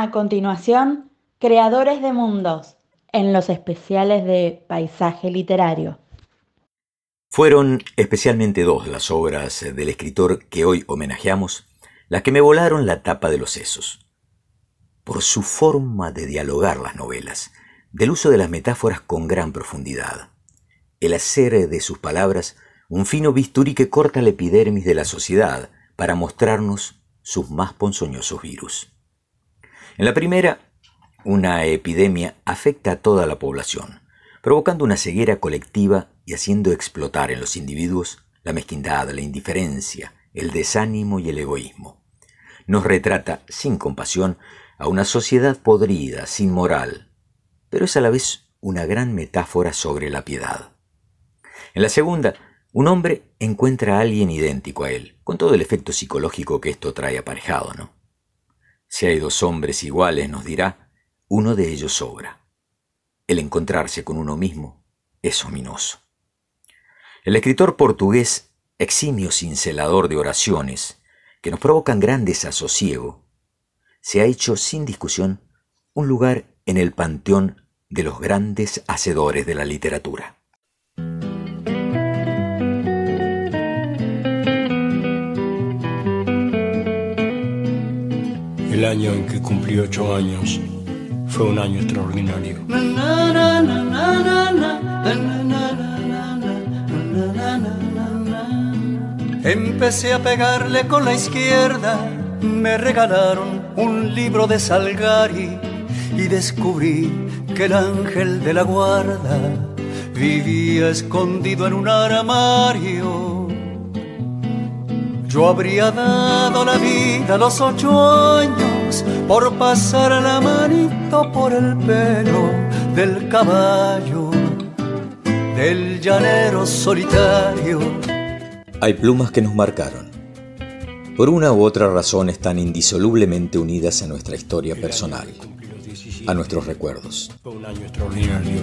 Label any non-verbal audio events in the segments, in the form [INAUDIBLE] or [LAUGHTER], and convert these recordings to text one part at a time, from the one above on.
A continuación, Creadores de Mundos, en los especiales de Paisaje Literario. Fueron especialmente dos las obras del escritor que hoy homenajeamos, las que me volaron la tapa de los sesos. Por su forma de dialogar las novelas, del uso de las metáforas con gran profundidad, el hacer de sus palabras un fino bisturí que corta la epidermis de la sociedad para mostrarnos sus más ponzoñosos virus. En la primera, una epidemia afecta a toda la población, provocando una ceguera colectiva y haciendo explotar en los individuos la mezquindad, la indiferencia, el desánimo y el egoísmo. Nos retrata, sin compasión, a una sociedad podrida, sin moral, pero es a la vez una gran metáfora sobre la piedad. En la segunda, un hombre encuentra a alguien idéntico a él, con todo el efecto psicológico que esto trae aparejado, ¿no? Si hay dos hombres iguales, nos dirá, uno de ellos sobra. El encontrarse con uno mismo es ominoso. El escritor portugués, eximio cincelador de oraciones, que nos provocan gran desasosiego, se ha hecho sin discusión un lugar en el panteón de los grandes hacedores de la literatura. El año en que cumplí ocho años fue un año extraordinario. Empecé a pegarle con la izquierda, me regalaron un libro de Salgari y descubrí que el ángel de la guarda vivía escondido en un armario yo habría dado la vida a los ocho años por pasar la manito por el pelo del caballo, del llanero solitario. Hay plumas que nos marcaron. Por una u otra razón están indisolublemente unidas a nuestra historia personal, a nuestros recuerdos. un año extraordinario.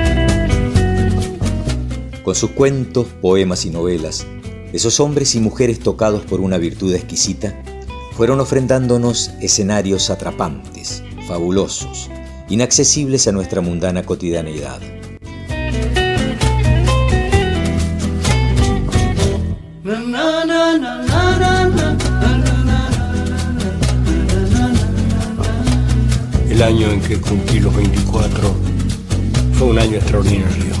con sus cuentos, poemas y novelas, esos hombres y mujeres tocados por una virtud exquisita, fueron ofrendándonos escenarios atrapantes, fabulosos, inaccesibles a nuestra mundana cotidianeidad. El año en que cumplí los 24 fue un año extraordinario.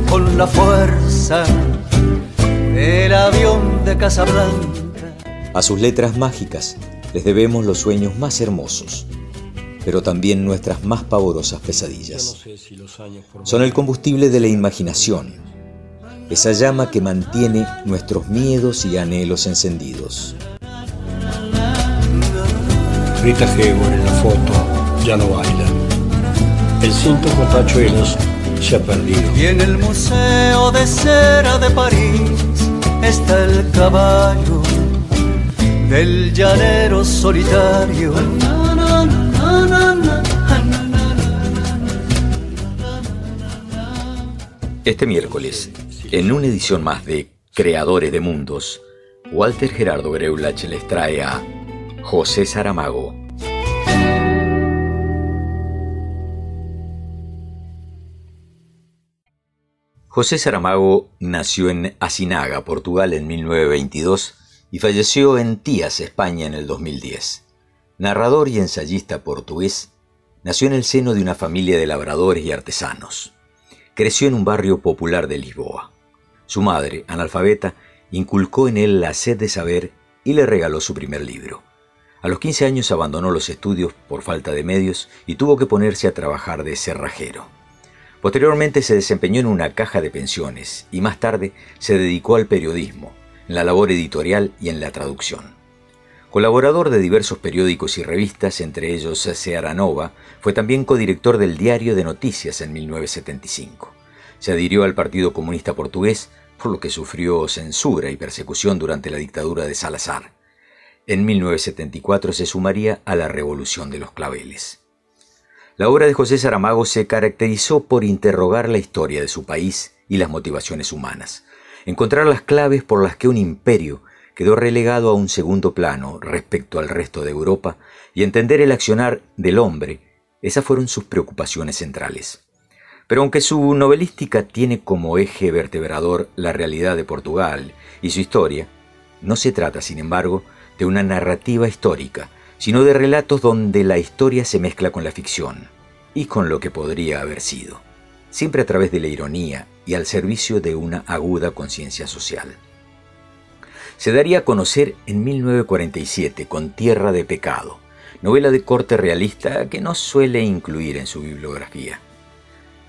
con la fuerza del avión de Casablanca. A sus letras mágicas les debemos los sueños más hermosos, pero también nuestras más pavorosas pesadillas. Son el combustible de la imaginación, esa llama que mantiene nuestros miedos y anhelos encendidos. Rita Hayworth en la foto ya no baila. El cinto con pachuelos perdido. Y en el Museo de Cera de París está el caballo del llanero solitario. Este miércoles, en una edición más de Creadores de Mundos, Walter Gerardo Greulach les trae a José Saramago. José Saramago nació en Asinaga, Portugal, en 1922 y falleció en Tías, España, en el 2010. Narrador y ensayista portugués, nació en el seno de una familia de labradores y artesanos. Creció en un barrio popular de Lisboa. Su madre, analfabeta, inculcó en él la sed de saber y le regaló su primer libro. A los 15 años abandonó los estudios por falta de medios y tuvo que ponerse a trabajar de cerrajero. Posteriormente se desempeñó en una caja de pensiones y más tarde se dedicó al periodismo, en la labor editorial y en la traducción. Colaborador de diversos periódicos y revistas, entre ellos Seara Nova, fue también codirector del Diario de Noticias en 1975. Se adhirió al Partido Comunista Portugués, por lo que sufrió censura y persecución durante la dictadura de Salazar. En 1974 se sumaría a la Revolución de los Claveles. La obra de José Saramago se caracterizó por interrogar la historia de su país y las motivaciones humanas, encontrar las claves por las que un imperio quedó relegado a un segundo plano respecto al resto de Europa y entender el accionar del hombre, esas fueron sus preocupaciones centrales. Pero aunque su novelística tiene como eje vertebrador la realidad de Portugal y su historia, no se trata, sin embargo, de una narrativa histórica, sino de relatos donde la historia se mezcla con la ficción y con lo que podría haber sido, siempre a través de la ironía y al servicio de una aguda conciencia social. Se daría a conocer en 1947 con Tierra de Pecado, novela de corte realista que no suele incluir en su bibliografía.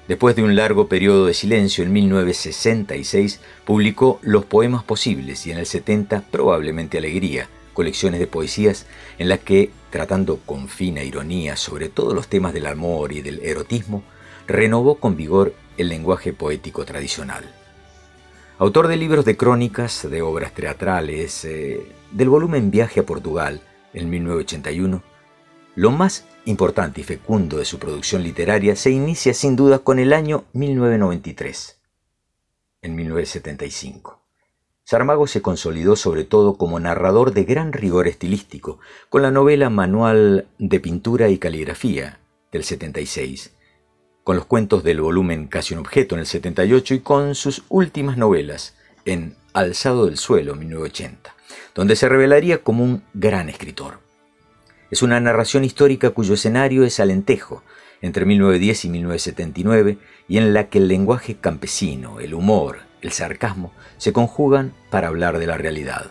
Después de un largo periodo de silencio, en 1966 publicó Los Poemas Posibles y en el 70 Probablemente Alegría, colecciones de poesías en las que, tratando con fina ironía sobre todos los temas del amor y del erotismo, renovó con vigor el lenguaje poético tradicional. Autor de libros de crónicas, de obras teatrales, eh, del volumen Viaje a Portugal en 1981, lo más importante y fecundo de su producción literaria se inicia sin duda con el año 1993, en 1975. Saramago se consolidó sobre todo como narrador de gran rigor estilístico, con la novela Manual de Pintura y Caligrafía del 76, con los cuentos del volumen Casi un objeto en el 78 y con sus últimas novelas en Alzado del Suelo 1980, donde se revelaría como un gran escritor. Es una narración histórica cuyo escenario es Alentejo, entre 1910 y 1979, y en la que el lenguaje campesino, el humor, el sarcasmo se conjugan para hablar de la realidad.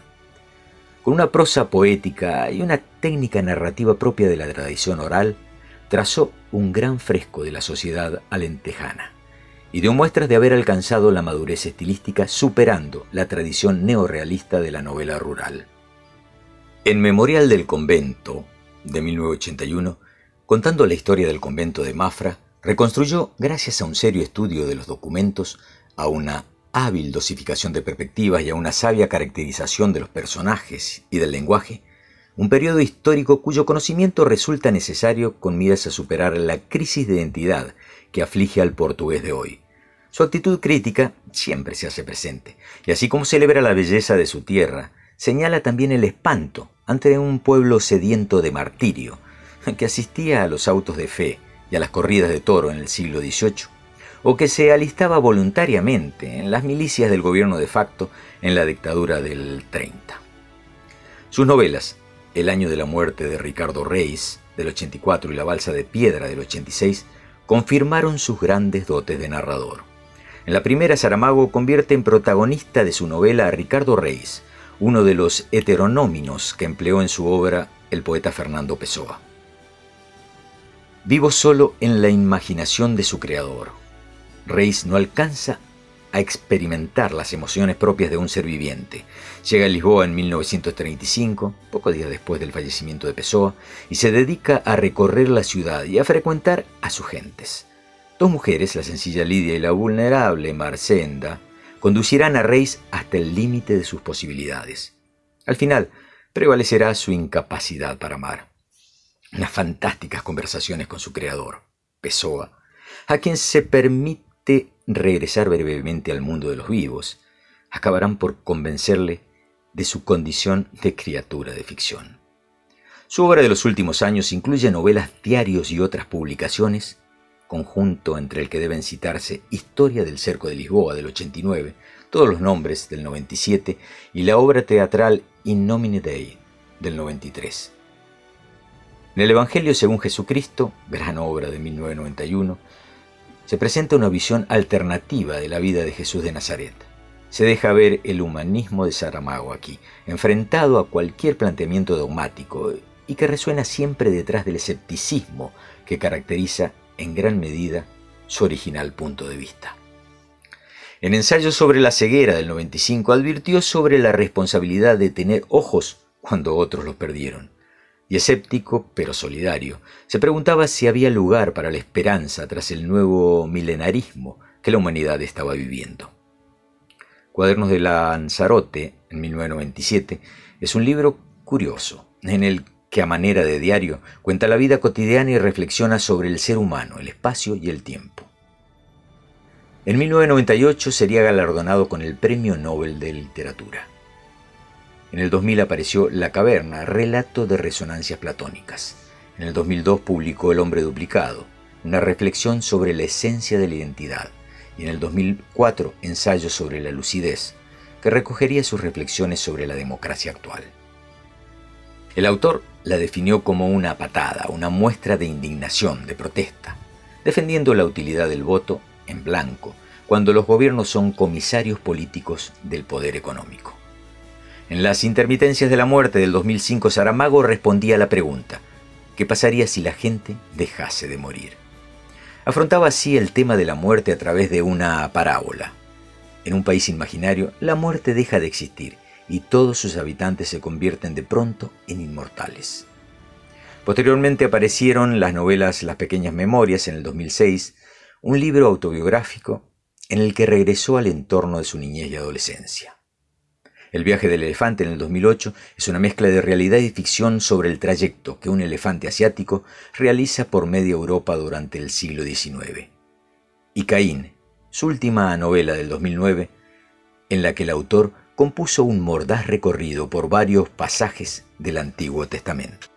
Con una prosa poética y una técnica narrativa propia de la tradición oral, trazó un gran fresco de la sociedad alentejana y dio muestras de haber alcanzado la madurez estilística superando la tradición neorrealista de la novela rural. En Memorial del Convento, de 1981, contando la historia del convento de Mafra, reconstruyó, gracias a un serio estudio de los documentos, a una hábil dosificación de perspectivas y a una sabia caracterización de los personajes y del lenguaje, un periodo histórico cuyo conocimiento resulta necesario con miras a superar la crisis de identidad que aflige al portugués de hoy. Su actitud crítica siempre se hace presente, y así como celebra la belleza de su tierra, señala también el espanto ante un pueblo sediento de martirio, que asistía a los autos de fe y a las corridas de toro en el siglo XVIII o que se alistaba voluntariamente en las milicias del gobierno de facto en la dictadura del 30. Sus novelas, El año de la muerte de Ricardo Reis, del 84, y La balsa de piedra, del 86, confirmaron sus grandes dotes de narrador. En la primera, Saramago convierte en protagonista de su novela a Ricardo Reis, uno de los heteronóminos que empleó en su obra el poeta Fernando Pessoa. Vivo solo en la imaginación de su creador, Reis no alcanza a experimentar las emociones propias de un ser viviente. Llega a Lisboa en 1935, pocos días después del fallecimiento de Pessoa, y se dedica a recorrer la ciudad y a frecuentar a sus gentes. Dos mujeres, la sencilla Lidia y la vulnerable Marcenda, conducirán a Reis hasta el límite de sus posibilidades. Al final, prevalecerá su incapacidad para amar. Unas fantásticas conversaciones con su creador, Pessoa, a quien se permite regresar brevemente al mundo de los vivos, acabarán por convencerle de su condición de criatura de ficción. Su obra de los últimos años incluye novelas, diarios y otras publicaciones, conjunto entre el que deben citarse Historia del Cerco de Lisboa del 89, todos los nombres del 97 y la obra teatral In Nomine Dei del 93. En el Evangelio según Jesucristo, gran obra de 1991, se presenta una visión alternativa de la vida de Jesús de Nazaret. Se deja ver el humanismo de Saramago aquí, enfrentado a cualquier planteamiento dogmático y que resuena siempre detrás del escepticismo que caracteriza en gran medida su original punto de vista. En ensayo sobre la ceguera del 95 advirtió sobre la responsabilidad de tener ojos cuando otros los perdieron y escéptico pero solidario, se preguntaba si había lugar para la esperanza tras el nuevo milenarismo que la humanidad estaba viviendo. Cuadernos de Lanzarote, en 1997, es un libro curioso, en el que a manera de diario cuenta la vida cotidiana y reflexiona sobre el ser humano, el espacio y el tiempo. En 1998 sería galardonado con el Premio Nobel de Literatura. En el 2000 apareció La Caverna, relato de resonancias platónicas. En el 2002 publicó El hombre duplicado, una reflexión sobre la esencia de la identidad. Y en el 2004 Ensayo sobre la lucidez, que recogería sus reflexiones sobre la democracia actual. El autor la definió como una patada, una muestra de indignación, de protesta, defendiendo la utilidad del voto en blanco, cuando los gobiernos son comisarios políticos del poder económico. En las intermitencias de la muerte del 2005, Saramago respondía a la pregunta, ¿qué pasaría si la gente dejase de morir? Afrontaba así el tema de la muerte a través de una parábola. En un país imaginario, la muerte deja de existir y todos sus habitantes se convierten de pronto en inmortales. Posteriormente aparecieron las novelas Las pequeñas memorias en el 2006, un libro autobiográfico en el que regresó al entorno de su niñez y adolescencia. El viaje del elefante en el 2008 es una mezcla de realidad y ficción sobre el trayecto que un elefante asiático realiza por media Europa durante el siglo XIX. Y Caín, su última novela del 2009, en la que el autor compuso un mordaz recorrido por varios pasajes del Antiguo Testamento.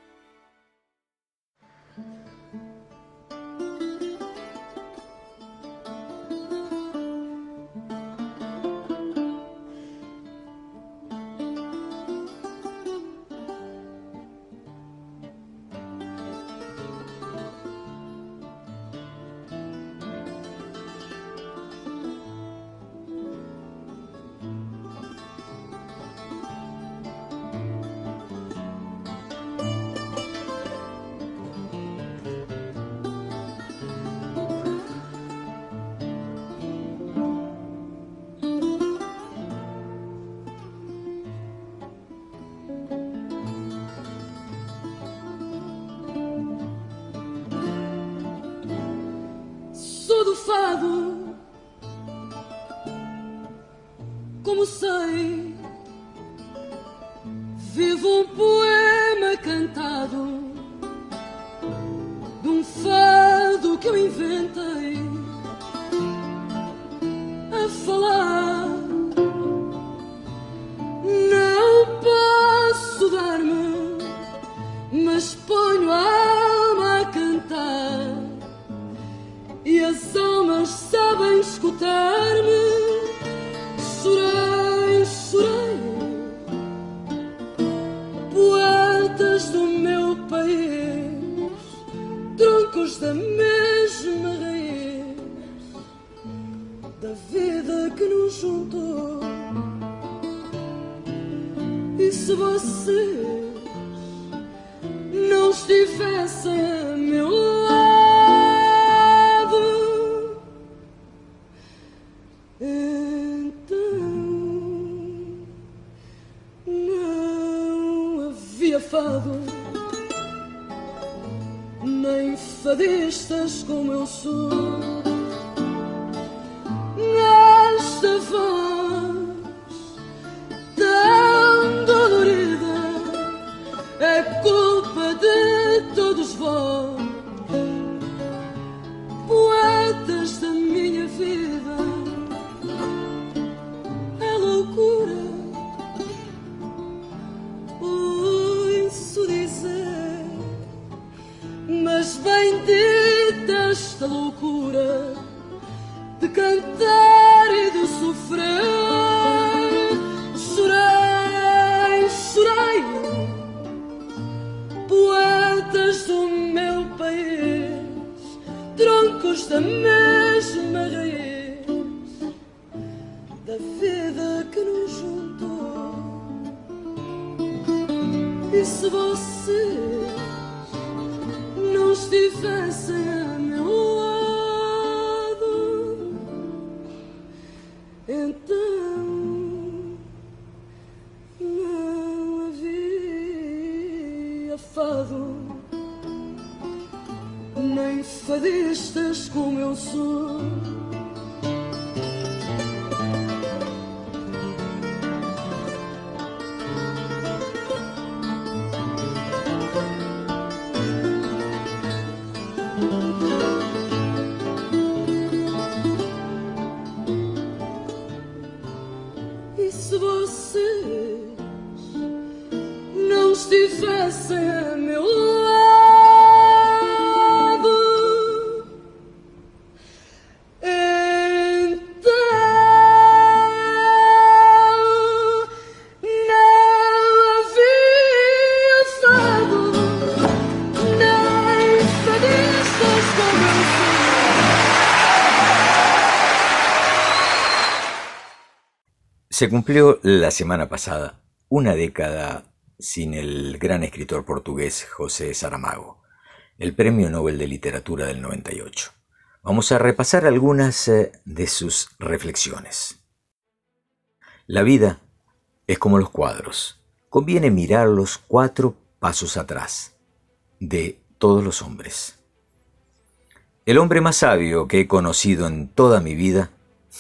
Cantar e troncos da mesma raiz da vida que nos juntou. E se vocês não estivessem Se cumplió la semana pasada una década sin el gran escritor portugués José Saramago, el Premio Nobel de Literatura del 98. Vamos a repasar algunas eh, de sus reflexiones. La vida es como los cuadros. Conviene mirarlos cuatro pasos atrás, de todos los hombres. El hombre más sabio que he conocido en toda mi vida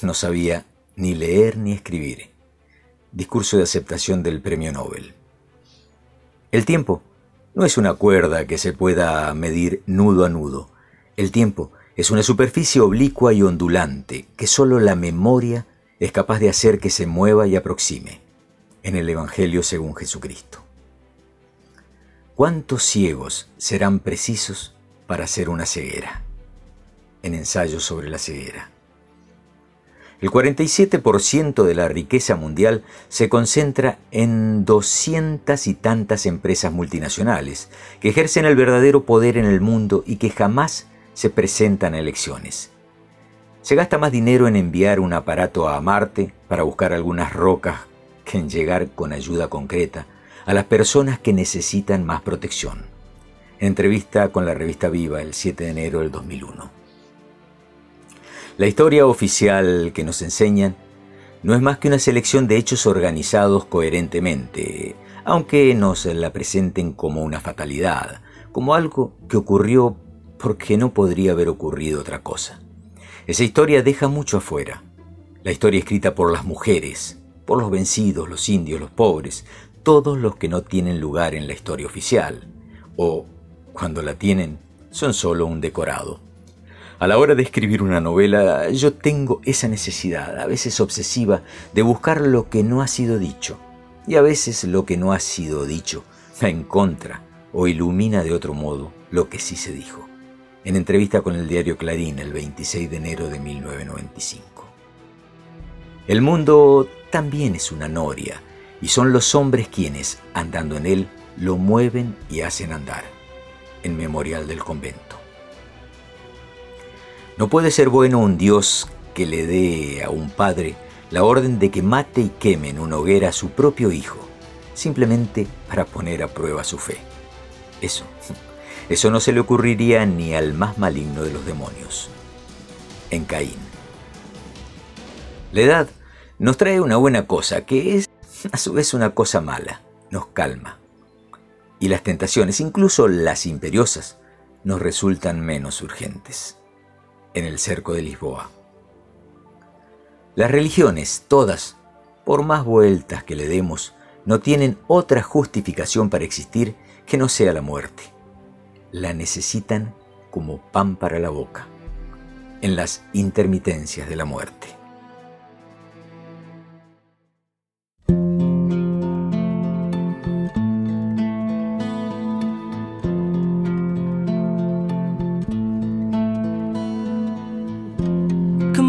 no sabía ni leer ni escribir. Discurso de aceptación del Premio Nobel. El tiempo no es una cuerda que se pueda medir nudo a nudo. El tiempo es una superficie oblicua y ondulante que sólo la memoria es capaz de hacer que se mueva y aproxime en el Evangelio según Jesucristo. ¿Cuántos ciegos serán precisos para hacer una ceguera? En ensayo sobre la ceguera. El 47% de la riqueza mundial se concentra en doscientas y tantas empresas multinacionales que ejercen el verdadero poder en el mundo y que jamás se presentan a elecciones. Se gasta más dinero en enviar un aparato a Marte para buscar algunas rocas que en llegar con ayuda concreta a las personas que necesitan más protección. Entrevista con la revista Viva el 7 de enero del 2001. La historia oficial que nos enseñan no es más que una selección de hechos organizados coherentemente, aunque nos la presenten como una fatalidad, como algo que ocurrió porque no podría haber ocurrido otra cosa. Esa historia deja mucho afuera. La historia escrita por las mujeres, por los vencidos, los indios, los pobres, todos los que no tienen lugar en la historia oficial, o, cuando la tienen, son solo un decorado. A la hora de escribir una novela yo tengo esa necesidad, a veces obsesiva, de buscar lo que no ha sido dicho. Y a veces lo que no ha sido dicho va en contra o ilumina de otro modo lo que sí se dijo. En entrevista con el diario Clarín el 26 de enero de 1995. El mundo también es una noria y son los hombres quienes, andando en él, lo mueven y hacen andar. En Memorial del Convento. No puede ser bueno un Dios que le dé a un padre la orden de que mate y queme en una hoguera a su propio hijo, simplemente para poner a prueba su fe. Eso, eso no se le ocurriría ni al más maligno de los demonios. En Caín. La edad nos trae una buena cosa, que es a su vez una cosa mala, nos calma. Y las tentaciones, incluso las imperiosas, nos resultan menos urgentes en el cerco de Lisboa. Las religiones, todas, por más vueltas que le demos, no tienen otra justificación para existir que no sea la muerte. La necesitan como pan para la boca, en las intermitencias de la muerte.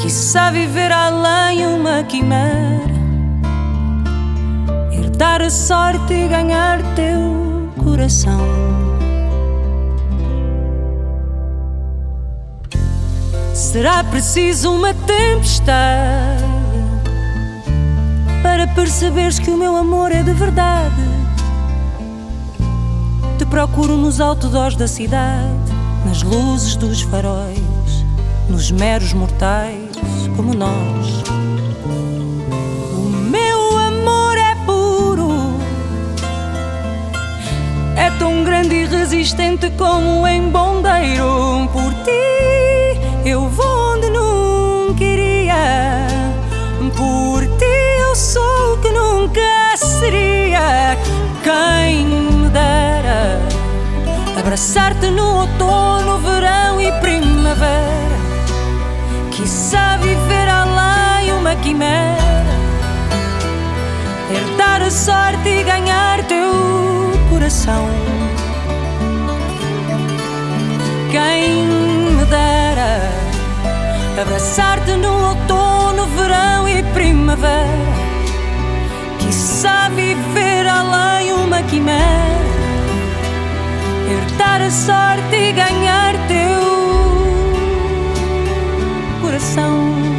Quiçá viver além uma quimera, herdar a sorte e ganhar teu coração. Será preciso uma tempestade para perceberes que o meu amor é de verdade. Te procuro nos outdoors da cidade, nas luzes dos faróis, nos meros mortais como nós. O meu amor é puro, é tão grande e resistente como em bondeiro. Por ti eu vou onde nunca iria, por ti eu sou o que nunca seria. Quem me dera abraçar-te no outono, verão e primavera. Quiçá viver além uma quimera, herdar a sorte e ganhar teu coração. Quem me dera abraçar-te no outono, verão e primavera. Quiçá viver além uma quimera, herdar a sorte e ganhar teu So.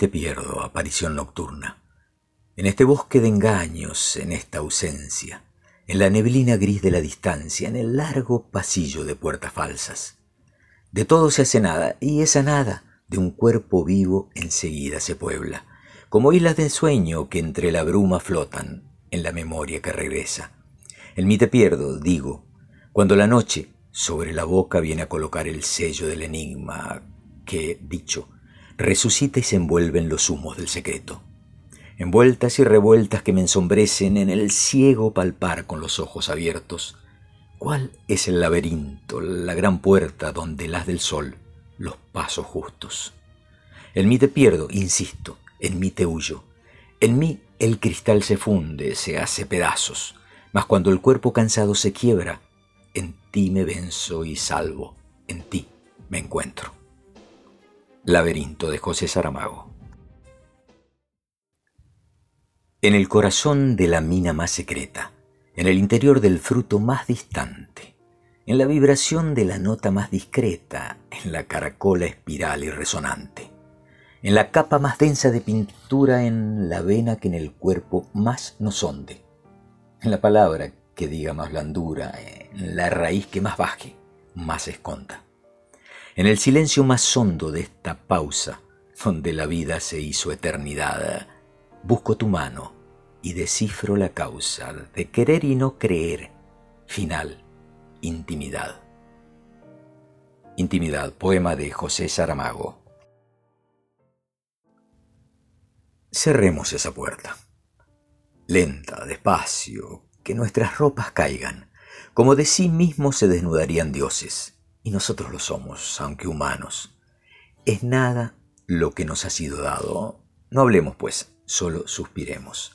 Te pierdo, aparición nocturna. En este bosque de engaños, en esta ausencia, en la neblina gris de la distancia, en el largo pasillo de puertas falsas. De todo se hace nada, y esa nada de un cuerpo vivo enseguida se puebla, como islas de sueño que entre la bruma flotan en la memoria que regresa. En mí te pierdo, digo, cuando la noche sobre la boca viene a colocar el sello del enigma que, dicho, resucita y se envuelve en los humos del secreto. Envueltas y revueltas que me ensombrecen en el ciego palpar con los ojos abiertos. ¿Cuál es el laberinto, la gran puerta donde las del sol los pasos justos? En mí te pierdo, insisto, en mí te huyo. En mí el cristal se funde, se hace pedazos, mas cuando el cuerpo cansado se quiebra, en ti me venzo y salvo, en ti me encuentro. Laberinto de José Saramago. En el corazón de la mina más secreta, en el interior del fruto más distante, en la vibración de la nota más discreta, en la caracola espiral y resonante, en la capa más densa de pintura, en la vena que en el cuerpo más nos honde, en la palabra que diga más blandura, en la raíz que más baje, más esconda, en el silencio más hondo de esta pausa, donde la vida se hizo eternidad, busco tu mano y descifro la causa de querer y no creer, final, intimidad. Intimidad, poema de José Saramago. Cerremos esa puerta. Lenta, despacio, que nuestras ropas caigan, como de sí mismos se desnudarían dioses, y nosotros lo somos, aunque humanos. Es nada lo que nos ha sido dado. No hablemos, pues, solo suspiremos,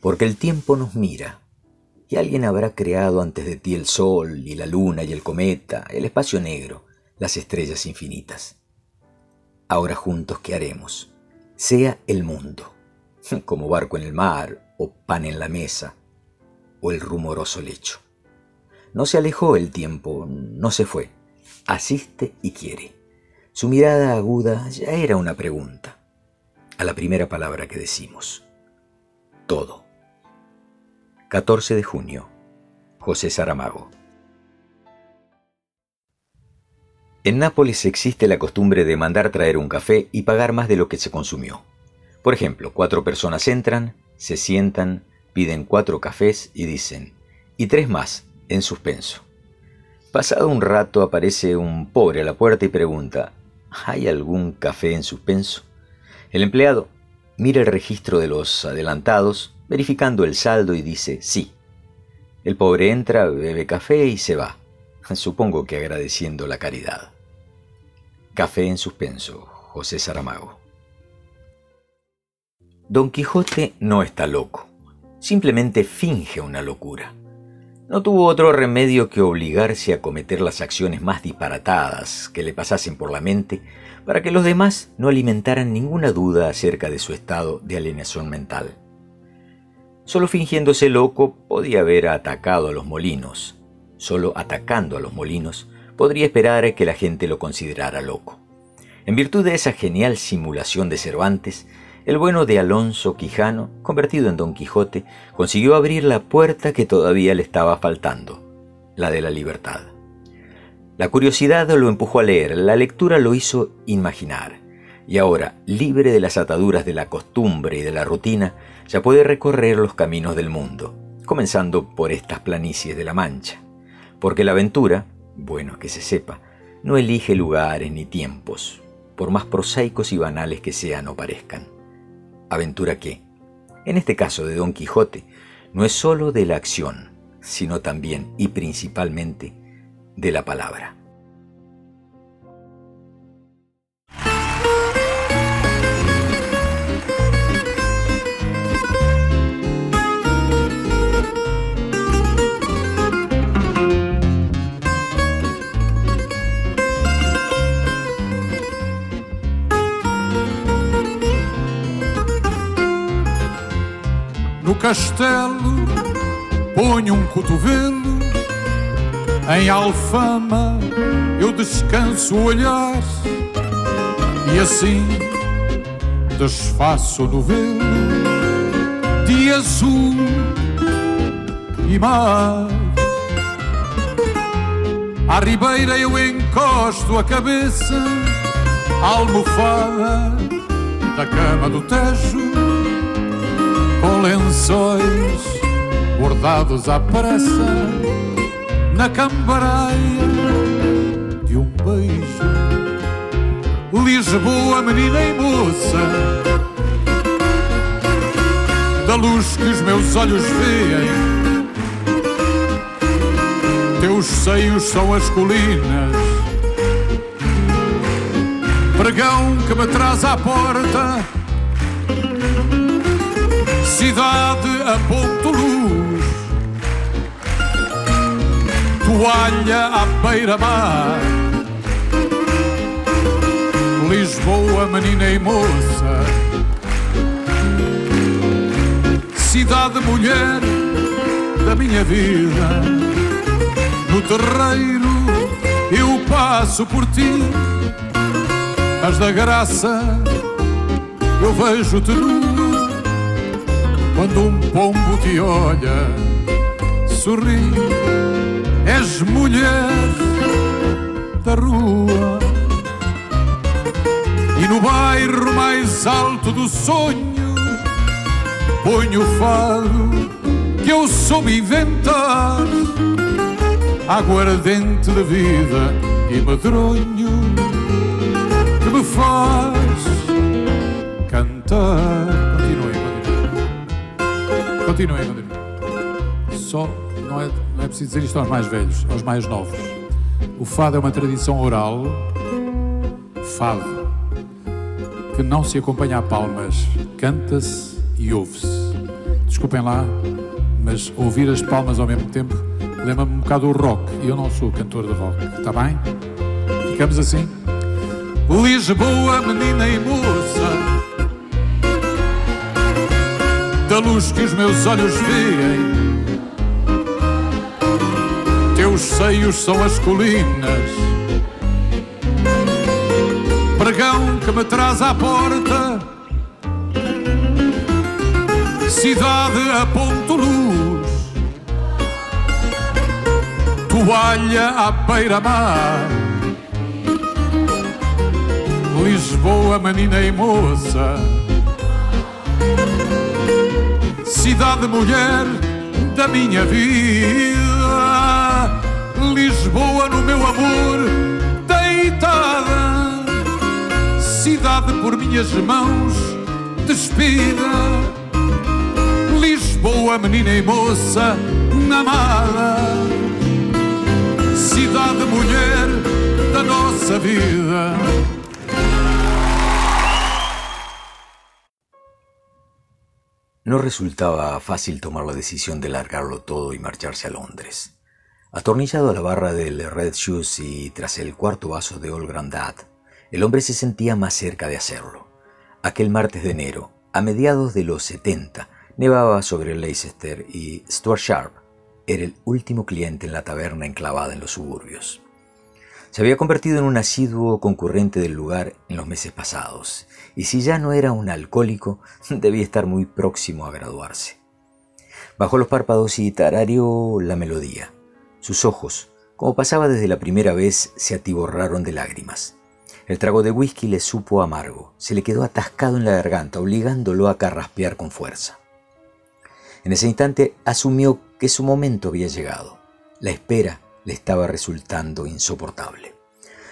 porque el tiempo nos mira, y alguien habrá creado antes de ti el sol y la luna y el cometa, el espacio negro, las estrellas infinitas. Ahora juntos, ¿qué haremos? sea el mundo, [LAUGHS] como barco en el mar o pan en la mesa o el rumoroso lecho. No se alejó el tiempo, no se fue, asiste y quiere. Su mirada aguda ya era una pregunta, a la primera palabra que decimos. Todo. 14 de junio. José Saramago. En Nápoles existe la costumbre de mandar traer un café y pagar más de lo que se consumió. Por ejemplo, cuatro personas entran, se sientan, piden cuatro cafés y dicen, y tres más, en suspenso. Pasado un rato aparece un pobre a la puerta y pregunta, ¿hay algún café en suspenso? El empleado mira el registro de los adelantados, verificando el saldo y dice, sí. El pobre entra, bebe café y se va, supongo que agradeciendo la caridad. Café en suspenso, José Saramago. Don Quijote no está loco, simplemente finge una locura. No tuvo otro remedio que obligarse a cometer las acciones más disparatadas que le pasasen por la mente para que los demás no alimentaran ninguna duda acerca de su estado de alienación mental. Solo fingiéndose loco podía haber atacado a los molinos. Solo atacando a los molinos podría esperar que la gente lo considerara loco. En virtud de esa genial simulación de Cervantes, el bueno de Alonso Quijano, convertido en Don Quijote, consiguió abrir la puerta que todavía le estaba faltando, la de la libertad. La curiosidad lo empujó a leer, la lectura lo hizo imaginar, y ahora, libre de las ataduras de la costumbre y de la rutina, ya puede recorrer los caminos del mundo, comenzando por estas planicies de la Mancha, porque la aventura, bueno que se sepa, no elige lugares ni tiempos, por más prosaicos y banales que sean o parezcan. Aventura que, en este caso de Don Quijote, no es sólo de la acción, sino también y principalmente de la palabra. Castelo ponho um cotovelo em alfama eu descanso o olhar e assim desfaço o novelo de azul e mar. À ribeira eu encosto a cabeça, almofada da cama do Tejo com lençóis bordados à pressa na cambaraia de um beijo. Lisboa, menina e moça, da luz que os meus olhos veem. Teus seios são as colinas, pregão que me traz à porta cidade a ponto luz, toalha à beira-mar, Lisboa, menina e moça, cidade mulher da minha vida, no terreiro eu passo por ti, mas da graça eu vejo-te nu quando um pombo te olha, sorri, és mulher da rua. E no bairro mais alto do sonho, ponho o fado que eu soube inventar, aguardente da vida e medronho que me faz cantar. Continuem, continuem. Só não é, não é preciso dizer isto aos mais velhos, aos mais novos. O fado é uma tradição oral, fado, que não se acompanha a palmas, canta-se e ouve-se. Desculpem lá, mas ouvir as palmas ao mesmo tempo lembra-me um bocado o rock, e eu não sou cantor de rock, está bem? Ficamos assim? Lisboa, menina e moça da luz que os meus olhos veem. Teus seios são as colinas, pregão que me traz à porta, cidade a ponto luz, toalha à beira-mar. Lisboa, menina e moça cidade mulher da minha vida. Lisboa no meu amor deitada, cidade por minhas mãos despida. Lisboa, menina e moça amada, cidade mulher da nossa vida. No resultaba fácil tomar la decisión de largarlo todo y marcharse a Londres. Atornillado a la barra del Red Shoes y tras el cuarto vaso de Old Grandad, el hombre se sentía más cerca de hacerlo. Aquel martes de enero, a mediados de los 70, nevaba sobre Leicester y Stuart Sharp era el último cliente en la taberna enclavada en los suburbios. Se había convertido en un asiduo concurrente del lugar en los meses pasados, y si ya no era un alcohólico, [LAUGHS] debía estar muy próximo a graduarse. Bajó los párpados y tarareó la melodía. Sus ojos, como pasaba desde la primera vez, se atiborraron de lágrimas. El trago de whisky le supo amargo, se le quedó atascado en la garganta, obligándolo a carraspear con fuerza. En ese instante asumió que su momento había llegado. La espera le estaba resultando insoportable.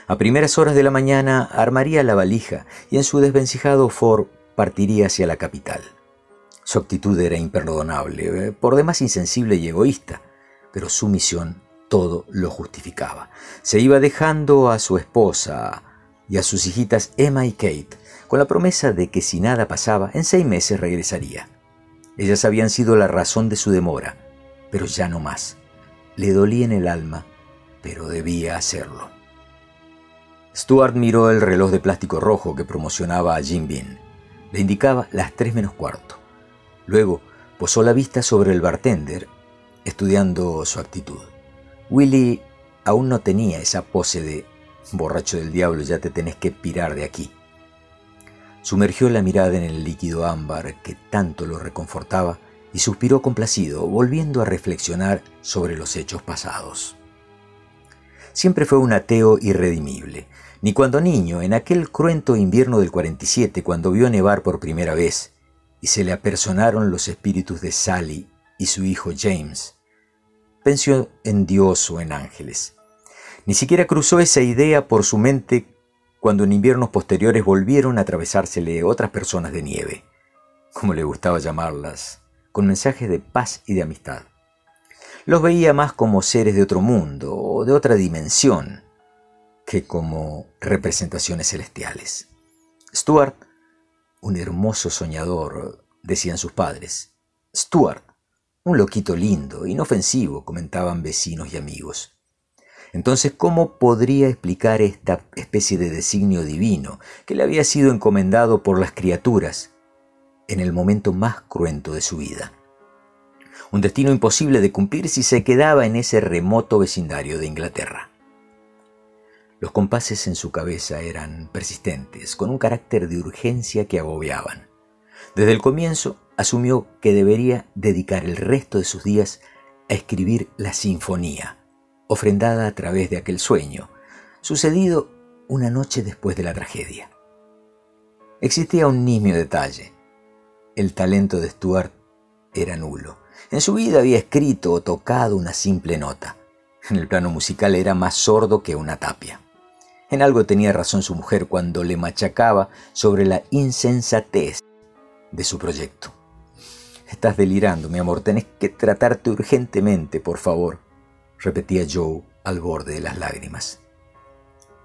A primeras horas de la mañana armaría la valija y en su desvencijado Ford partiría hacia la capital. Su actitud era imperdonable, eh, por demás insensible y egoísta, pero su misión todo lo justificaba. Se iba dejando a su esposa y a sus hijitas Emma y Kate, con la promesa de que si nada pasaba, en seis meses regresaría. Ellas habían sido la razón de su demora, pero ya no más. Le dolía en el alma, pero debía hacerlo. Stuart miró el reloj de plástico rojo que promocionaba a Jim Bean. Le indicaba las tres menos cuarto. Luego posó la vista sobre el bartender, estudiando su actitud. Willy aún no tenía esa pose de borracho del diablo, ya te tenés que pirar de aquí. Sumergió la mirada en el líquido ámbar que tanto lo reconfortaba y suspiró complacido, volviendo a reflexionar sobre los hechos pasados. Siempre fue un ateo irredimible, ni cuando niño, en aquel cruento invierno del 47, cuando vio nevar por primera vez, y se le apersonaron los espíritus de Sally y su hijo James, pensó en Dios o en ángeles. Ni siquiera cruzó esa idea por su mente cuando en inviernos posteriores volvieron a atravesársele otras personas de nieve, como le gustaba llamarlas, con mensajes de paz y de amistad. Los veía más como seres de otro mundo o de otra dimensión que como representaciones celestiales. Stuart, un hermoso soñador, decían sus padres. Stuart, un loquito lindo, inofensivo, comentaban vecinos y amigos. Entonces, ¿cómo podría explicar esta especie de designio divino que le había sido encomendado por las criaturas en el momento más cruento de su vida. Un destino imposible de cumplir si se quedaba en ese remoto vecindario de Inglaterra. Los compases en su cabeza eran persistentes, con un carácter de urgencia que agobiaban. Desde el comienzo asumió que debería dedicar el resto de sus días a escribir la sinfonía, ofrendada a través de aquel sueño, sucedido una noche después de la tragedia. Existía un nimio detalle. El talento de Stuart era nulo. En su vida había escrito o tocado una simple nota. En el plano musical era más sordo que una tapia. En algo tenía razón su mujer cuando le machacaba sobre la insensatez de su proyecto. Estás delirando, mi amor, tenés que tratarte urgentemente, por favor, repetía Joe al borde de las lágrimas.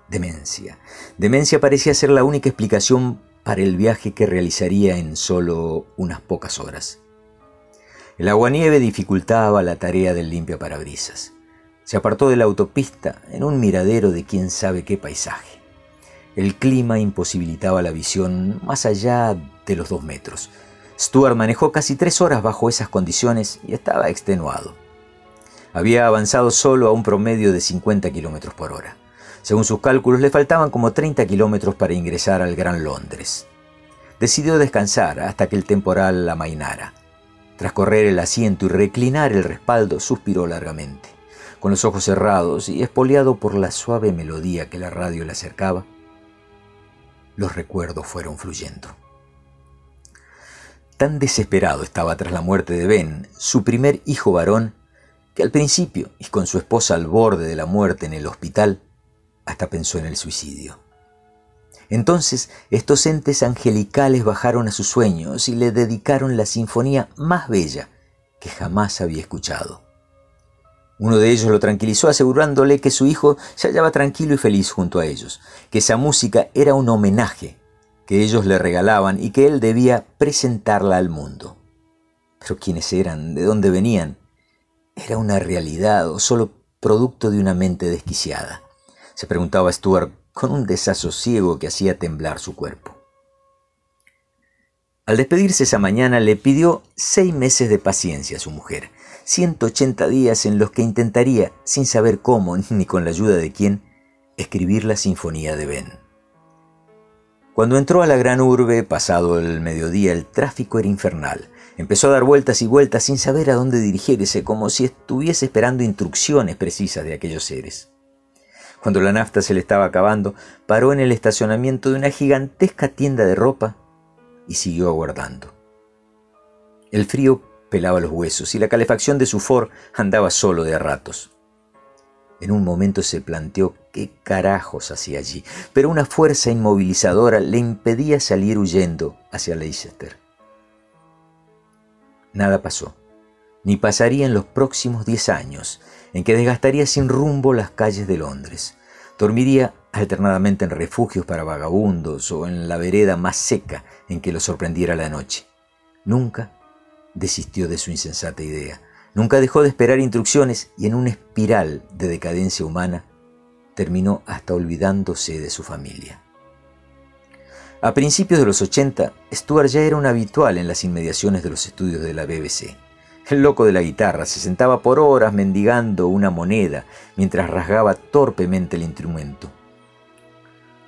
Demencia. Demencia parecía ser la única explicación para el viaje que realizaría en solo unas pocas horas. El aguanieve dificultaba la tarea del limpia parabrisas. Se apartó de la autopista en un miradero de quién sabe qué paisaje. El clima imposibilitaba la visión más allá de los dos metros. Stuart manejó casi tres horas bajo esas condiciones y estaba extenuado. Había avanzado solo a un promedio de 50 kilómetros por hora. Según sus cálculos, le faltaban como 30 kilómetros para ingresar al Gran Londres. Decidió descansar hasta que el temporal la amainara. Tras correr el asiento y reclinar el respaldo, suspiró largamente. Con los ojos cerrados y espoleado por la suave melodía que la radio le acercaba, los recuerdos fueron fluyendo. Tan desesperado estaba tras la muerte de Ben, su primer hijo varón, que al principio, y con su esposa al borde de la muerte en el hospital, hasta pensó en el suicidio. Entonces estos entes angelicales bajaron a sus sueños y le dedicaron la sinfonía más bella que jamás había escuchado. Uno de ellos lo tranquilizó asegurándole que su hijo se hallaba tranquilo y feliz junto a ellos, que esa música era un homenaje que ellos le regalaban y que él debía presentarla al mundo. Pero quiénes eran, de dónde venían, era una realidad o solo producto de una mente desquiciada. Se preguntaba Stuart con un desasosiego que hacía temblar su cuerpo. Al despedirse esa mañana le pidió seis meses de paciencia a su mujer, 180 días en los que intentaría, sin saber cómo [LAUGHS] ni con la ayuda de quién, escribir la Sinfonía de Ben. Cuando entró a la gran urbe, pasado el mediodía, el tráfico era infernal. Empezó a dar vueltas y vueltas sin saber a dónde dirigirse, como si estuviese esperando instrucciones precisas de aquellos seres. Cuando la nafta se le estaba acabando, paró en el estacionamiento de una gigantesca tienda de ropa y siguió aguardando. El frío pelaba los huesos y la calefacción de su Ford andaba solo de a ratos. En un momento se planteó qué carajos hacía allí, pero una fuerza inmovilizadora le impedía salir huyendo hacia Leicester. Nada pasó, ni pasaría en los próximos diez años, en que desgastaría sin rumbo las calles de Londres. Dormiría alternadamente en refugios para vagabundos o en la vereda más seca en que lo sorprendiera la noche. Nunca desistió de su insensata idea. Nunca dejó de esperar instrucciones y en una espiral de decadencia humana terminó hasta olvidándose de su familia. A principios de los 80, Stuart ya era un habitual en las inmediaciones de los estudios de la BBC. El loco de la guitarra se sentaba por horas mendigando una moneda mientras rasgaba torpemente el instrumento.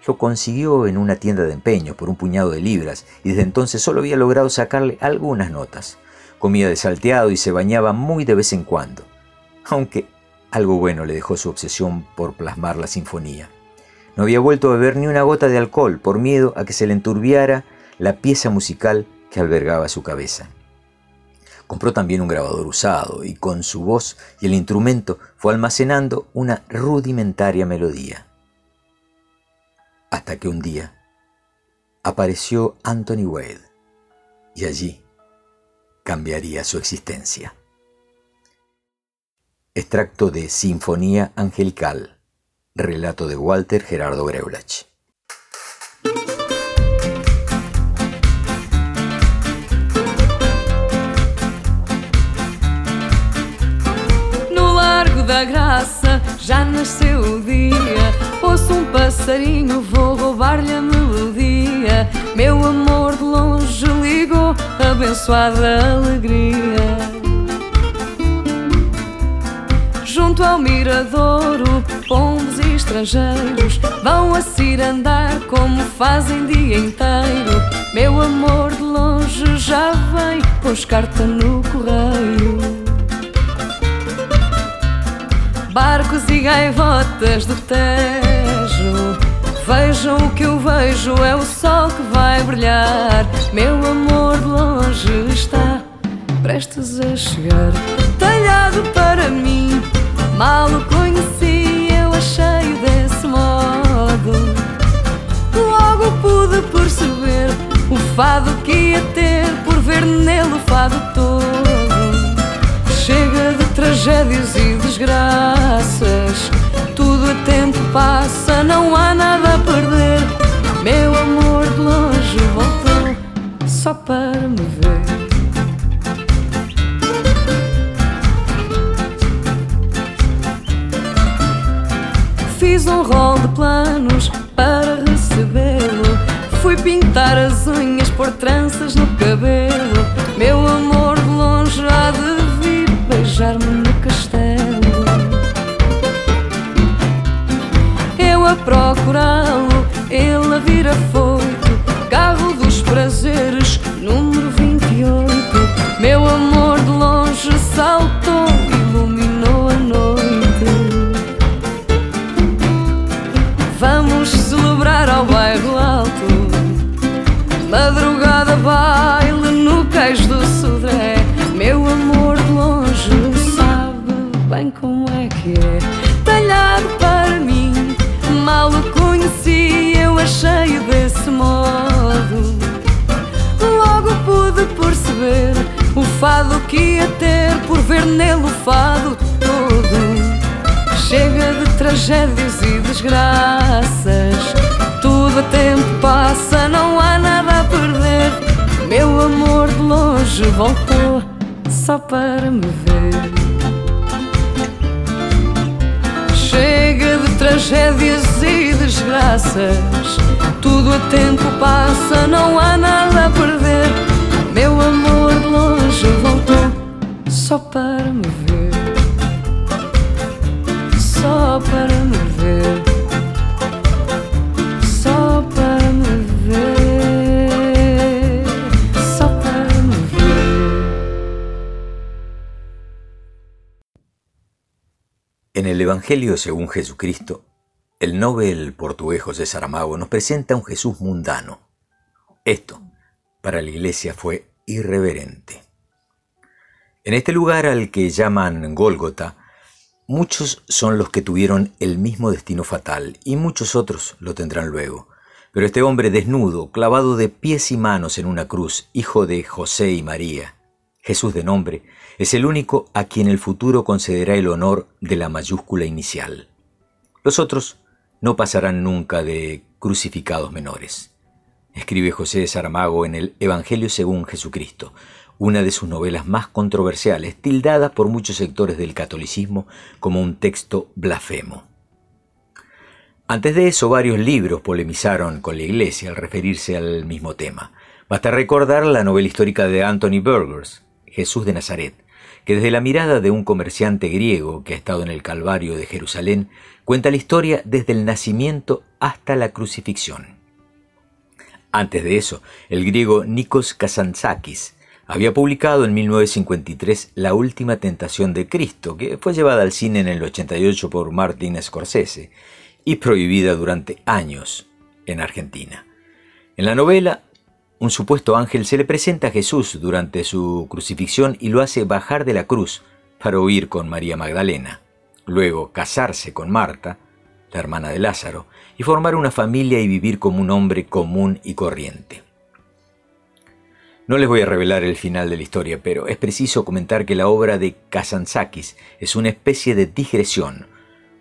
Lo consiguió en una tienda de empeño por un puñado de libras y desde entonces solo había logrado sacarle algunas notas. Comía de salteado y se bañaba muy de vez en cuando, aunque algo bueno le dejó su obsesión por plasmar la sinfonía. No había vuelto a beber ni una gota de alcohol por miedo a que se le enturbiara la pieza musical que albergaba su cabeza. Compró también un grabador usado y con su voz y el instrumento fue almacenando una rudimentaria melodía. Hasta que un día apareció Anthony Wade y allí cambiaría su existencia. Extracto de Sinfonía Angelical, relato de Walter Gerardo Greulach. Da Graça já nasceu o dia. Ouço um passarinho, vou roubar-lhe a melodia. Meu amor de longe ligou, abençoada alegria. Junto ao miradouro, pombos e estrangeiros vão a cirandar como fazem dia inteiro. Meu amor de longe já vem, pôs carta no correio. Barcos e gaivotas do Tejo. Vejam o que eu vejo, é o sol que vai brilhar. Meu amor de longe está prestes a chegar. Talhado para mim, mal o conheci, eu achei desse modo. Logo pude perceber o fado que ia ter por ver nele o fado todo. Chega de tragédias e desgraças, tudo a tempo passa, não há nada a perder. Meu amor de longe voltou só para me ver. Fiz um rol de planos para recebê-lo. Fui pintar as unhas, pôr tranças no cabelo. Meu amor de longe há de beijar-me no castelo. Eu a procurá-lo, ele a vir afoito. Carro dos prazeres, número 28. Meu amor de longe saltou, fado que ia ter Por ver nele o fado todo Chega de tragédias e desgraças. Tudo a tempo passa, não há nada a perder. Meu amor de longe voltou só para me ver. Chega de tragédias e desgraças. Tudo a tempo passa, não há nada a perder. Meu amor En el Evangelio según Jesucristo, el Nobel portugués José Saramago nos presenta un Jesús mundano. Esto, para la iglesia, fue irreverente. En este lugar al que llaman Gólgota, Muchos son los que tuvieron el mismo destino fatal y muchos otros lo tendrán luego. Pero este hombre desnudo, clavado de pies y manos en una cruz, hijo de José y María, Jesús de nombre, es el único a quien el futuro concederá el honor de la mayúscula inicial. Los otros no pasarán nunca de crucificados menores. Escribe José de Saramago en el Evangelio según Jesucristo, una de sus novelas más controversiales, tildada por muchos sectores del catolicismo como un texto blasfemo. Antes de eso, varios libros polemizaron con la Iglesia al referirse al mismo tema. Basta recordar la novela histórica de Anthony Burgers, Jesús de Nazaret, que desde la mirada de un comerciante griego que ha estado en el Calvario de Jerusalén, cuenta la historia desde el nacimiento hasta la crucifixión. Antes de eso, el griego Nikos Kazantzakis había publicado en 1953 La Última Tentación de Cristo, que fue llevada al cine en el 88 por Martin Scorsese y prohibida durante años en Argentina. En la novela, un supuesto ángel se le presenta a Jesús durante su crucifixión y lo hace bajar de la cruz para huir con María Magdalena, luego casarse con Marta, la hermana de Lázaro, y formar una familia y vivir como un hombre común y corriente. No les voy a revelar el final de la historia, pero es preciso comentar que la obra de Kazantzakis es una especie de digresión,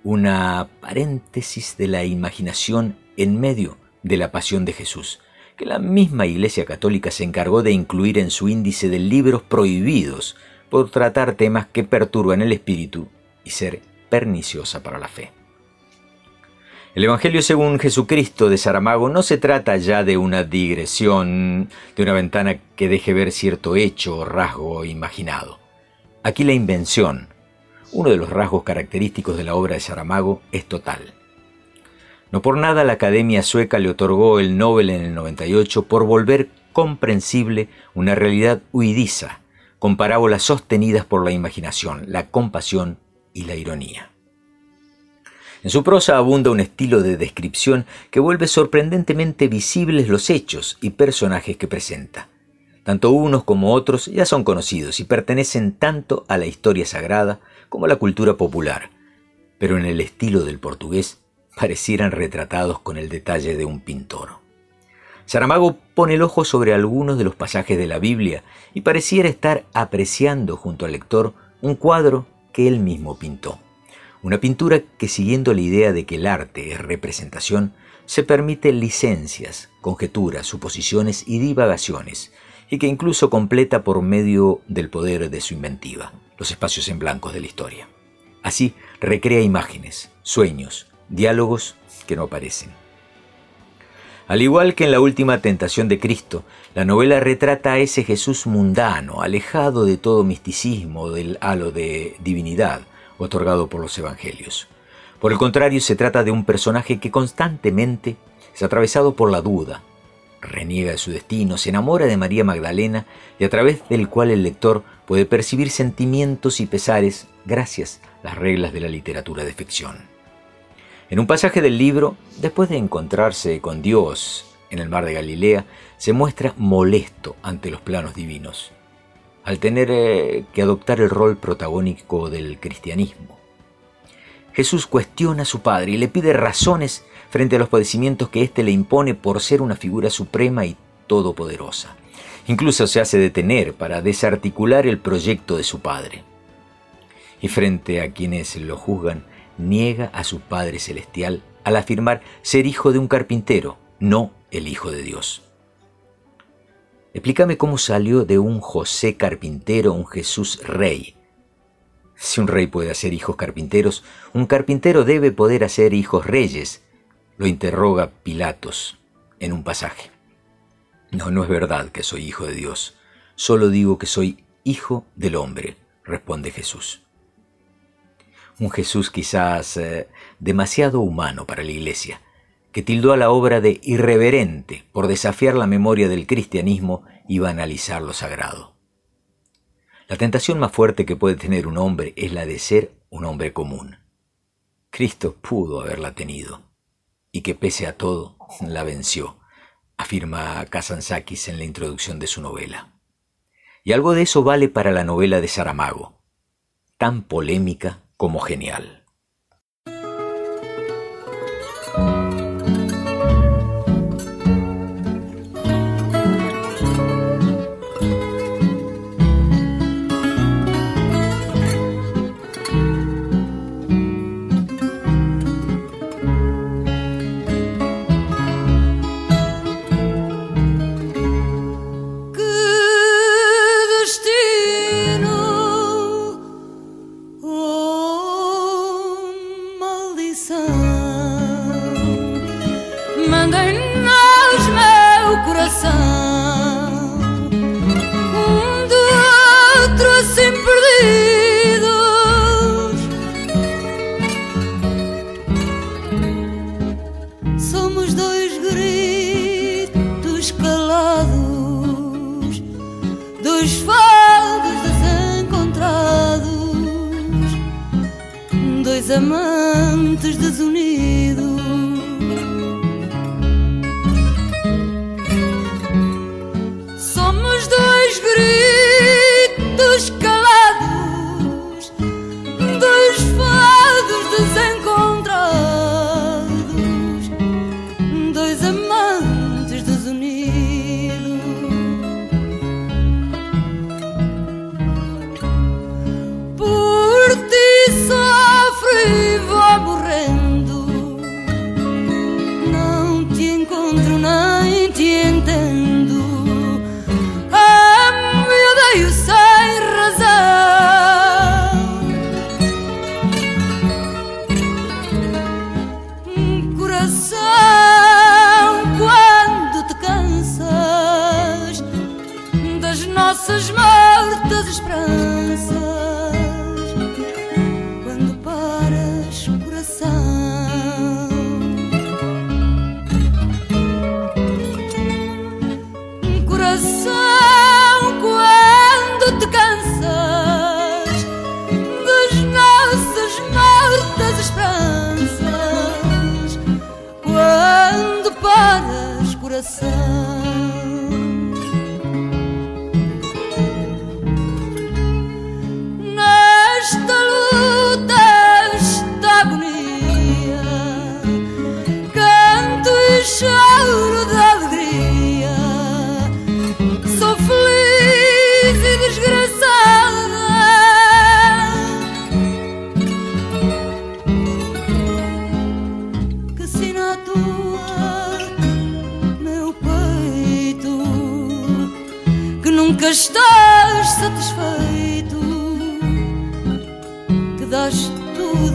una paréntesis de la imaginación en medio de la pasión de Jesús, que la misma Iglesia Católica se encargó de incluir en su índice de libros prohibidos por tratar temas que perturban el espíritu y ser perniciosa para la fe. El Evangelio según Jesucristo de Saramago no se trata ya de una digresión, de una ventana que deje ver cierto hecho o rasgo imaginado. Aquí la invención, uno de los rasgos característicos de la obra de Saramago, es total. No por nada la Academia Sueca le otorgó el Nobel en el 98 por volver comprensible una realidad huidiza, con parábolas sostenidas por la imaginación, la compasión y la ironía. En su prosa abunda un estilo de descripción que vuelve sorprendentemente visibles los hechos y personajes que presenta. Tanto unos como otros ya son conocidos y pertenecen tanto a la historia sagrada como a la cultura popular, pero en el estilo del portugués parecieran retratados con el detalle de un pintor. Saramago pone el ojo sobre algunos de los pasajes de la Biblia y pareciera estar apreciando junto al lector un cuadro que él mismo pintó. Una pintura que siguiendo la idea de que el arte es representación, se permite licencias, conjeturas, suposiciones y divagaciones, y que incluso completa por medio del poder de su inventiva, los espacios en blancos de la historia. Así recrea imágenes, sueños, diálogos que no aparecen. Al igual que en la última tentación de Cristo, la novela retrata a ese Jesús mundano, alejado de todo misticismo, del halo de divinidad otorgado por los evangelios. Por el contrario, se trata de un personaje que constantemente es atravesado por la duda, reniega de su destino, se enamora de María Magdalena y a través del cual el lector puede percibir sentimientos y pesares gracias a las reglas de la literatura de ficción. En un pasaje del libro, después de encontrarse con Dios en el mar de Galilea, se muestra molesto ante los planos divinos, al tener eh, que adoptar el rol protagónico del cristianismo. Jesús cuestiona a su padre y le pide razones frente a los padecimientos que éste le impone por ser una figura suprema y todopoderosa. Incluso se hace detener para desarticular el proyecto de su padre. Y frente a quienes lo juzgan, niega a su Padre Celestial al afirmar ser hijo de un carpintero, no el Hijo de Dios. Explícame cómo salió de un José carpintero un Jesús rey. Si un rey puede hacer hijos carpinteros, un carpintero debe poder hacer hijos reyes, lo interroga Pilatos en un pasaje. No, no es verdad que soy hijo de Dios, solo digo que soy hijo del hombre, responde Jesús un Jesús quizás eh, demasiado humano para la Iglesia, que tildó a la obra de irreverente por desafiar la memoria del cristianismo y banalizar lo sagrado. La tentación más fuerte que puede tener un hombre es la de ser un hombre común. Cristo pudo haberla tenido, y que pese a todo la venció, afirma Kazantzakis en la introducción de su novela. Y algo de eso vale para la novela de Saramago, tan polémica como genial.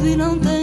E não tens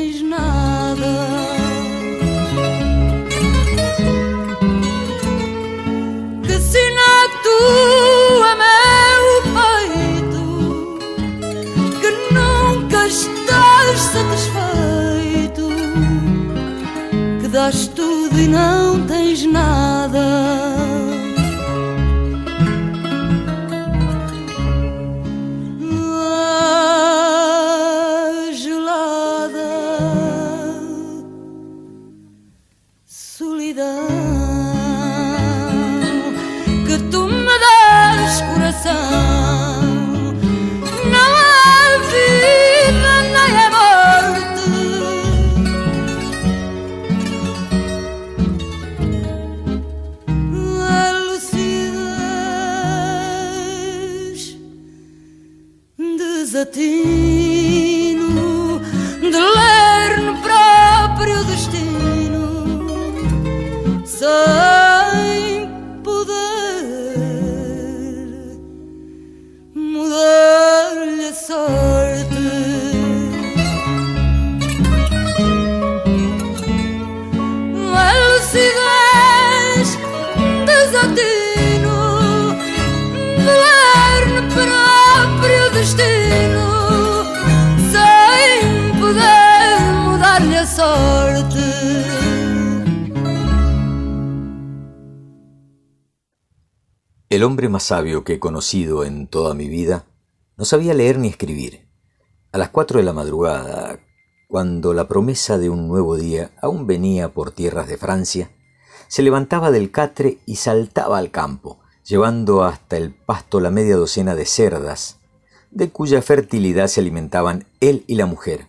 sabio que he conocido en toda mi vida no sabía leer ni escribir. A las cuatro de la madrugada, cuando la promesa de un nuevo día aún venía por tierras de Francia, se levantaba del catre y saltaba al campo, llevando hasta el pasto la media docena de cerdas, de cuya fertilidad se alimentaban él y la mujer.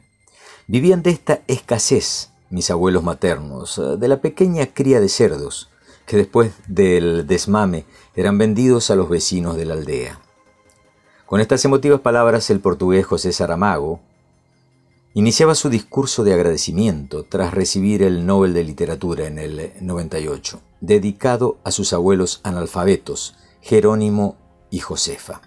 Vivían de esta escasez mis abuelos maternos, de la pequeña cría de cerdos, que después del desmame eran vendidos a los vecinos de la aldea. Con estas emotivas palabras el portugués José Saramago iniciaba su discurso de agradecimiento tras recibir el Nobel de Literatura en el 98, dedicado a sus abuelos analfabetos, Jerónimo y Josefa.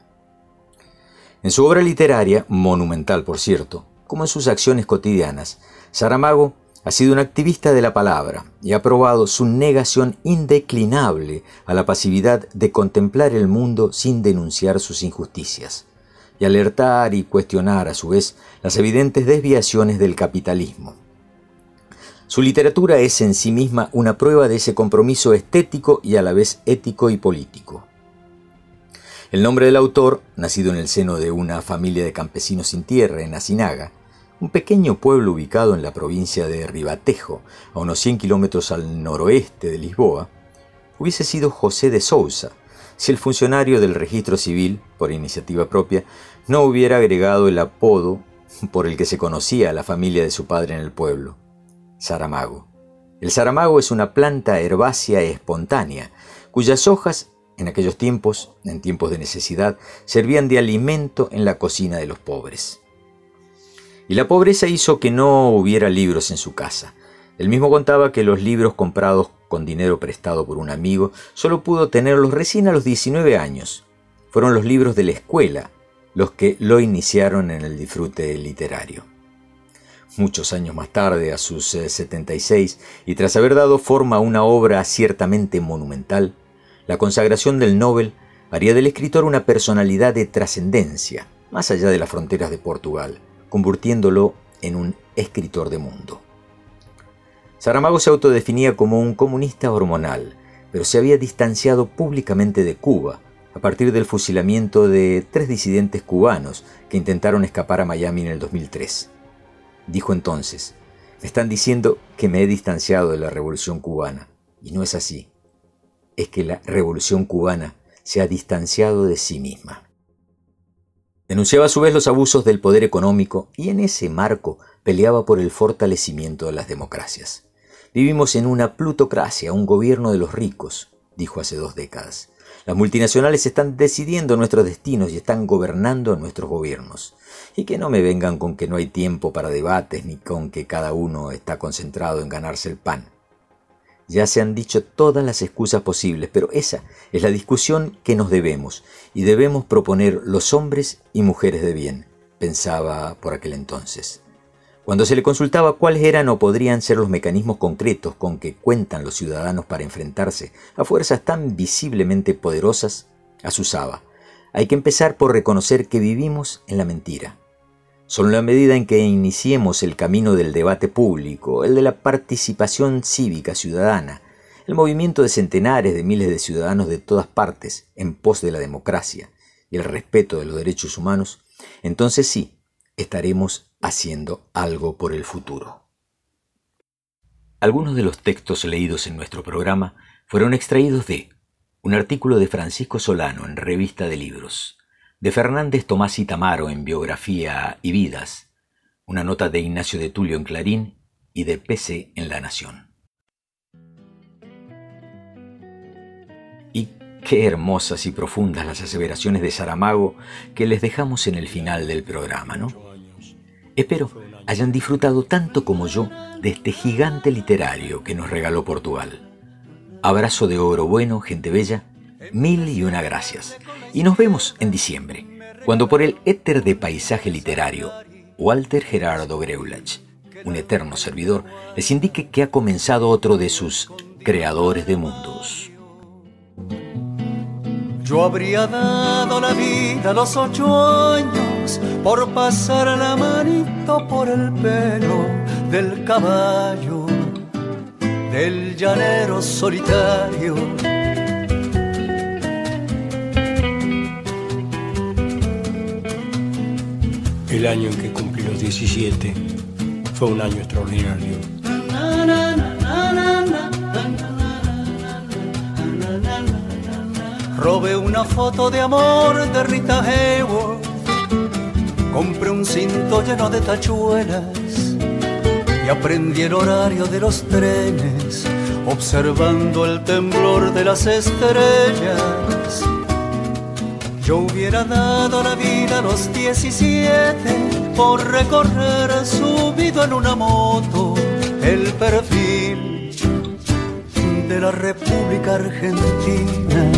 En su obra literaria, monumental por cierto, como en sus acciones cotidianas, Saramago ha sido un activista de la palabra y ha probado su negación indeclinable a la pasividad de contemplar el mundo sin denunciar sus injusticias, y alertar y cuestionar a su vez las evidentes desviaciones del capitalismo. Su literatura es en sí misma una prueba de ese compromiso estético y a la vez ético y político. El nombre del autor, nacido en el seno de una familia de campesinos sin tierra en Asinaga, un pequeño pueblo ubicado en la provincia de Ribatejo, a unos 100 kilómetros al noroeste de Lisboa, hubiese sido José de Sousa, si el funcionario del registro civil, por iniciativa propia, no hubiera agregado el apodo por el que se conocía a la familia de su padre en el pueblo, Saramago. El saramago es una planta herbácea espontánea, cuyas hojas, en aquellos tiempos, en tiempos de necesidad, servían de alimento en la cocina de los pobres. Y la pobreza hizo que no hubiera libros en su casa. Él mismo contaba que los libros comprados con dinero prestado por un amigo solo pudo tenerlos recién a los 19 años. Fueron los libros de la escuela los que lo iniciaron en el disfrute literario. Muchos años más tarde, a sus 76, y tras haber dado forma a una obra ciertamente monumental, la consagración del Nobel haría del escritor una personalidad de trascendencia, más allá de las fronteras de Portugal, convirtiéndolo en un escritor de mundo. Saramago se autodefinía como un comunista hormonal, pero se había distanciado públicamente de Cuba a partir del fusilamiento de tres disidentes cubanos que intentaron escapar a Miami en el 2003. Dijo entonces, me están diciendo que me he distanciado de la revolución cubana, y no es así. Es que la revolución cubana se ha distanciado de sí misma. Denunciaba a su vez los abusos del poder económico y en ese marco peleaba por el fortalecimiento de las democracias. Vivimos en una plutocracia, un gobierno de los ricos, dijo hace dos décadas. Las multinacionales están decidiendo nuestros destinos y están gobernando nuestros gobiernos. Y que no me vengan con que no hay tiempo para debates ni con que cada uno está concentrado en ganarse el pan. Ya se han dicho todas las excusas posibles, pero esa es la discusión que nos debemos y debemos proponer los hombres y mujeres de bien, pensaba por aquel entonces. Cuando se le consultaba cuáles eran o podrían ser los mecanismos concretos con que cuentan los ciudadanos para enfrentarse a fuerzas tan visiblemente poderosas, asusaba. Hay que empezar por reconocer que vivimos en la mentira. Solo en la medida en que iniciemos el camino del debate público, el de la participación cívica ciudadana, el movimiento de centenares de miles de ciudadanos de todas partes en pos de la democracia y el respeto de los derechos humanos, entonces sí, estaremos haciendo algo por el futuro. Algunos de los textos leídos en nuestro programa fueron extraídos de un artículo de Francisco Solano en Revista de Libros, de Fernández Tomás y Tamaro en Biografía y Vidas, una nota de Ignacio de Tulio en Clarín y de PC en La Nación. Y qué hermosas y profundas las aseveraciones de Saramago que les dejamos en el final del programa, ¿no? Espero hayan disfrutado tanto como yo de este gigante literario que nos regaló Portugal. Abrazo de oro bueno, gente bella, mil y una gracias. Y nos vemos en diciembre, cuando por el éter de paisaje literario, Walter Gerardo Greulach, un eterno servidor, les indique que ha comenzado otro de sus creadores de mundos. Yo habría dado la vida a los ocho años por pasar la manito por el pelo del caballo, del llanero solitario. El año en que cumplí los 17 fue un año extraordinario Robé una foto de amor de Rita Hayworth. Compré un cinto lleno de tachuelas y aprendí el horario de los trenes, observando el temblor de las estrellas. Yo hubiera dado la vida a los 17 por recorrer subido en una moto el perfil de la República Argentina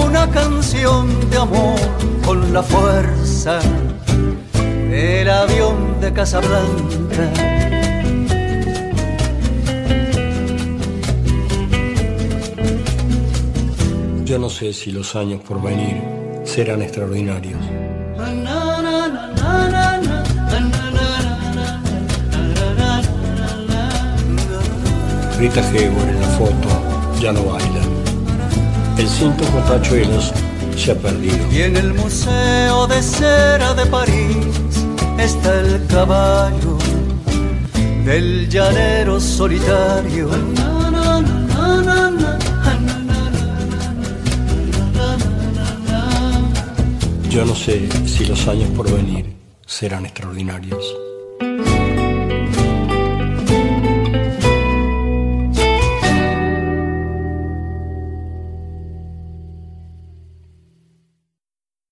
una canción de amor con la fuerza del avión de Casablanca. Yo no sé si los años por venir serán extraordinarios. Rita Hayworth en la foto ya no baila. El cinto con tachuelos se ha perdido. Y en el Museo de Cera de París está el caballo del llanero solitario. Yo no sé si los años por venir serán extraordinarios.